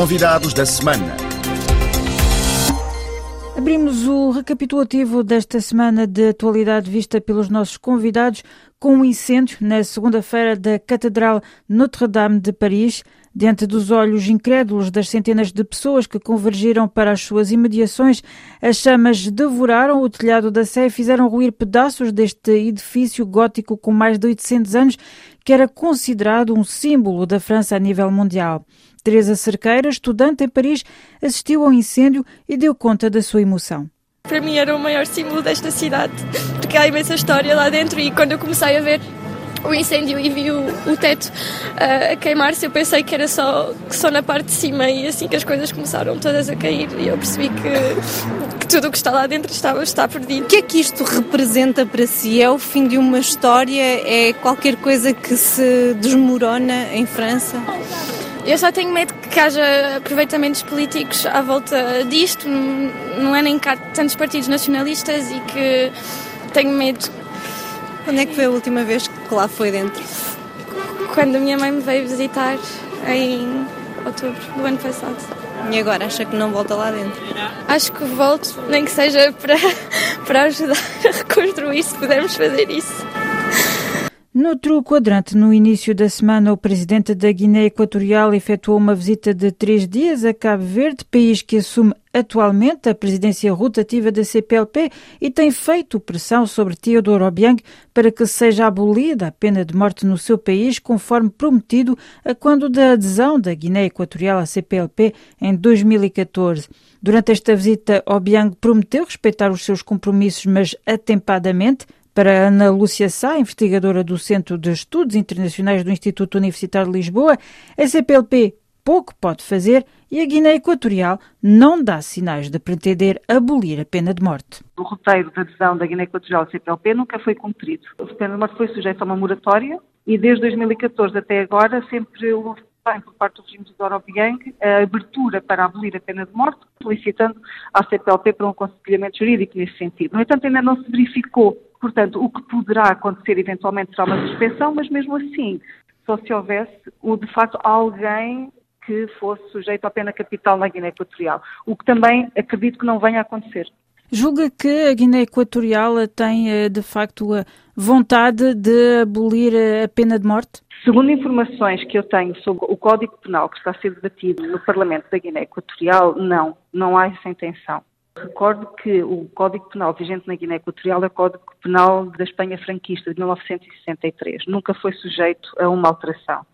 Convidados da semana. Abrimos o recapitulativo desta semana de atualidade vista pelos nossos convidados com um incêndio na segunda-feira da Catedral Notre-Dame de Paris. Diante dos olhos incrédulos das centenas de pessoas que convergiram para as suas imediações, as chamas devoraram o telhado da Sé e fizeram ruir pedaços deste edifício gótico com mais de 800 anos, que era considerado um símbolo da França a nível mundial. Teresa Cerqueira, estudante em Paris, assistiu ao incêndio e deu conta da sua emoção. Para mim era o maior símbolo desta cidade, porque há imensa história lá dentro e quando eu comecei a ver o incêndio e vi o, o teto uh, a queimar-se, eu pensei que era só, só na parte de cima e assim que as coisas começaram todas a cair e eu percebi que, que tudo o que está lá dentro estava, está perdido. O que é que isto representa para si? É o fim de uma história? É qualquer coisa que se desmorona em França? Eu só tenho medo que haja aproveitamentos políticos à volta disto, não é nem cá tantos partidos nacionalistas e que tenho medo. Quando é que foi a última vez que lá foi dentro? Quando a minha mãe me veio visitar em outubro do ano passado. E agora acha que não volta lá dentro? Acho que volto, nem que seja para, para ajudar a reconstruir, se pudermos fazer isso. Noutro quadrante, no início da semana, o presidente da Guiné Equatorial efetuou uma visita de três dias a Cabo Verde, país que assume atualmente a presidência rotativa da CPLP e tem feito pressão sobre Teodoro Obiang para que seja abolida a pena de morte no seu país, conforme prometido a quando da adesão da Guiné Equatorial à CPLP em 2014. Durante esta visita, Obiang prometeu respeitar os seus compromissos, mas atempadamente, para Ana Lúcia Sá, investigadora do Centro de Estudos Internacionais do Instituto Universitário de Lisboa, a CPLP pouco pode fazer e a Guiné Equatorial não dá sinais de pretender abolir a pena de morte. O roteiro de adesão da Guiné Equatorial à CPLP nunca foi cumprido. A pena de morte foi sujeita a uma moratória e desde 2014 até agora sempre houve bem por parte do regime de Doro Obiang a abertura para abolir a pena de morte, solicitando à CPLP para um aconselhamento jurídico nesse sentido. No entanto, ainda não se verificou Portanto, o que poderá acontecer eventualmente será uma suspensão, mas mesmo assim, só se houvesse, o, de facto, alguém que fosse sujeito à pena capital na Guiné Equatorial, o que também acredito que não venha a acontecer. Julga que a Guiné Equatorial tem, eh, de facto, a vontade de abolir a pena de morte? Segundo informações que eu tenho sobre o Código Penal que está a ser debatido no Parlamento da Guiné Equatorial, não, não há essa intenção. Recordo que o Código Penal vigente na Guiné Equatorial é o Código Penal da Espanha franquista de 1963. Nunca foi sujeito a uma alteração.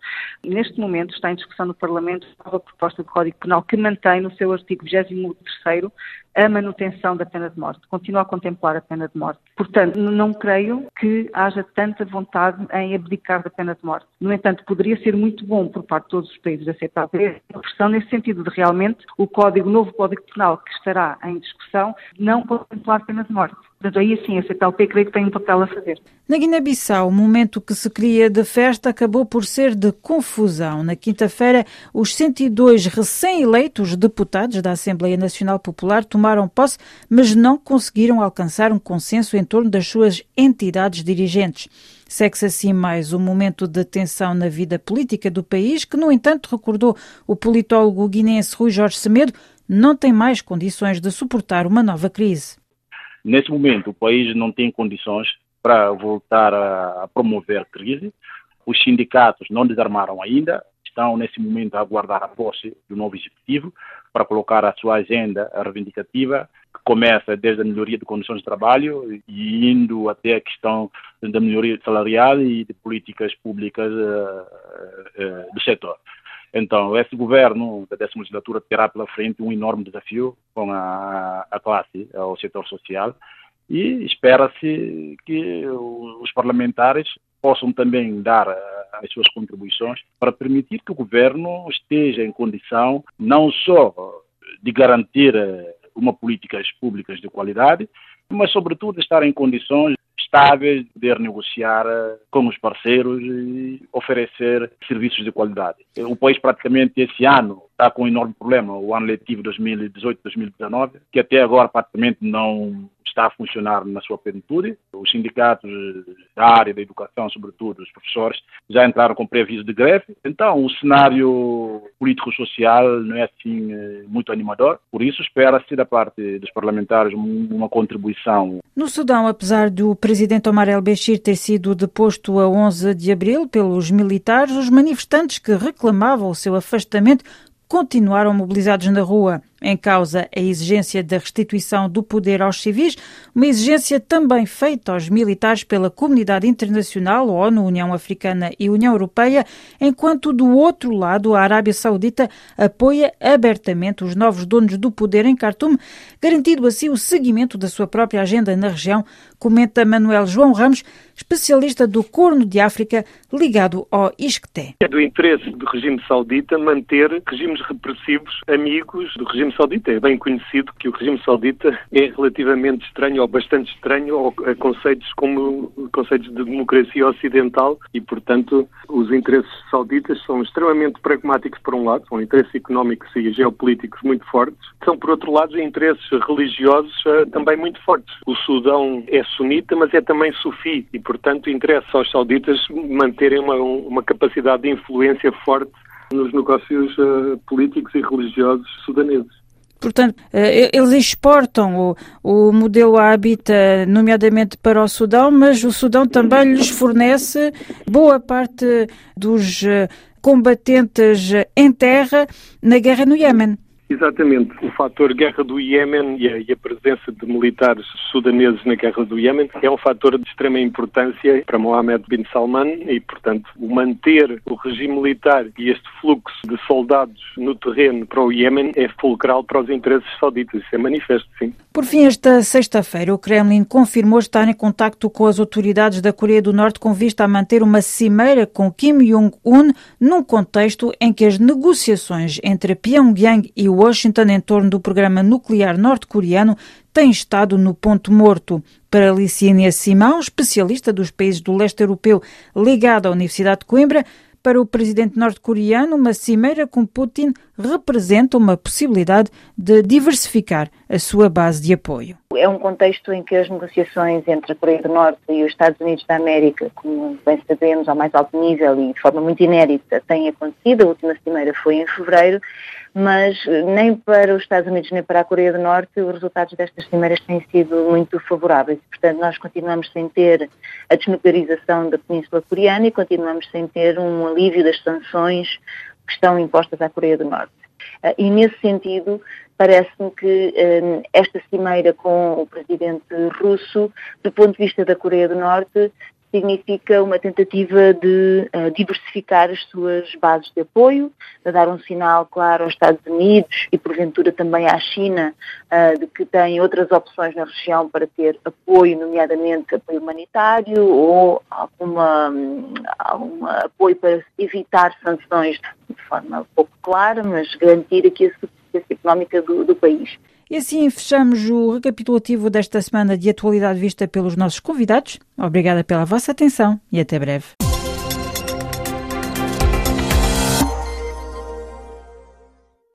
Neste momento está em discussão no Parlamento a proposta de Código Penal que mantém no seu artigo 23 a manutenção da pena de morte, continua a contemplar a pena de morte. Portanto, não creio que haja tanta vontade em abdicar da pena de morte. No entanto, poderia ser muito bom por parte de todos os países CPAP a pressão nesse sentido de realmente o código, o novo Código Penal que estará em discussão, não contemplar pena de morte. Portanto, aí sim, a CPLP creio que tem um papel a fazer. Na Guiné-Bissau, o momento que se cria de festa acabou por ser de confusão. Na quinta-feira, os 102 recém-eleitos deputados da Assembleia Nacional Popular tomaram posse, mas não conseguiram alcançar um consenso em torno das suas entidades dirigentes. Segue-se assim mais um momento de tensão na vida política do país, que, no entanto, recordou o politólogo guineense Rui Jorge Semedo, não tem mais condições de suportar uma nova crise. Nesse momento, o país não tem condições para voltar a, promover crise. Os sindicatos não desarmaram ainda, estão nesse momento a aguardar a posse do novo executivo para colocar a sua agenda reivindicativa, que começa desde a melhoria de condições de trabalho e indo até a questão da melhoria salarial e de políticas públicas uh, uh, do setor. Então, esse governo da décima legislatura terá pela frente um enorme desafio com a, a classe, ao setor social, e espera-se que os parlamentares possam também dar eh, as suas contribuições para permitir que o governo esteja em condição não só de garantir eh, uma políticas públicas de qualidade, mas sobretudo estar em condições estáveis, poder negociar eh, com os parceiros e oferecer serviços de qualidade. O país praticamente esse ano está com um enorme problema, o ano letivo 2018-2019, que até agora praticamente não está a funcionar na sua plenitude. Os sindicatos da área da educação, sobretudo os professores, já entraram com preaviso de greve. Então, o cenário político-social não é assim eh, muito animador. Por isso, espera-se da parte dos parlamentares uma contribuição. No Sudão, apesar do presidente Omar el-Bashir ter sido deposto a 11 de abril pelos militares, os manifestantes que reclamavam o seu afastamento continuaram mobilizados na rua. Em causa a exigência da restituição do poder aos civis, uma exigência também feita aos militares pela comunidade internacional, ONU, União Africana e União Europeia, enquanto do outro lado a Arábia Saudita apoia abertamente os novos donos do poder em Khartoum, garantindo assim o seguimento da sua própria agenda na região, comenta Manuel João Ramos, especialista do Corno de África ligado ao ISCTE. É do interesse do regime saudita manter regimes repressivos amigos do regime saudita. É bem conhecido que o regime saudita é relativamente estranho ou bastante estranho a conceitos como conceitos de democracia ocidental e, portanto, os interesses sauditas são extremamente pragmáticos por um lado, são interesses económicos e geopolíticos muito fortes, são por outro lado interesses religiosos uh, também muito fortes. O Sudão é sunita, mas é também sufi e, portanto, interessa aos sauditas manterem uma, uma capacidade de influência forte nos negócios uh, políticos e religiosos sudaneses. Portanto, eh, eles exportam o, o modelo Habita, nomeadamente para o Sudão, mas o Sudão também lhes fornece boa parte dos eh, combatentes em terra na guerra no Iêmen. Exatamente. O fator guerra do Iêmen e a, presença de militares sudaneses na guerra do Iêmen é um fator de extrema importância para Mohammed bin Salman e, portanto, o manter o regime militar e este fluxo de soldados no terreno para o Iêmen é fulcral para os interesses sauditas. Isso é manifesto, sim. Por fim, esta sexta-feira, o Kremlin confirmou estar em contacto com as autoridades da Coreia do Norte com vista a manter uma cimeira com Kim Jong-un num contexto em que as negociações entre Pyongyang e Washington em torno do programa nuclear norte-coreano têm estado no ponto morto. Para Licínia Simão, especialista dos países do leste europeu ligada à Universidade de Coimbra, para o presidente norte-coreano, uma cimeira com Putin representa uma possibilidade de diversificar a sua base de apoio. É um contexto em que as negociações entre a Coreia do Norte e os Estados Unidos da América, como bem sabemos, ao mais alto nível e de forma muito inédita, têm acontecido. A última cimeira foi em fevereiro mas nem para os Estados Unidos nem para a Coreia do Norte os resultados destas cimeiras têm sido muito favoráveis. Portanto, nós continuamos sem ter a desnuclearização da Península Coreana e continuamos sem ter um alívio das sanções que estão impostas à Coreia do Norte. Ah, e nesse sentido, parece-me que ah, esta cimeira com o presidente russo, do ponto de vista da Coreia do Norte, significa uma tentativa de uh, diversificar as suas bases de apoio, de dar um sinal claro aos Estados Unidos e porventura também à China uh, de que tem outras opções na região para ter apoio, nomeadamente apoio humanitário ou alguma, algum apoio para evitar sanções de forma pouco clara, mas garantir aqui a subsistência económica do, do país. E assim fechamos o recapitulativo desta semana de atualidade vista pelos nossos convidados. Obrigada pela vossa atenção e até breve.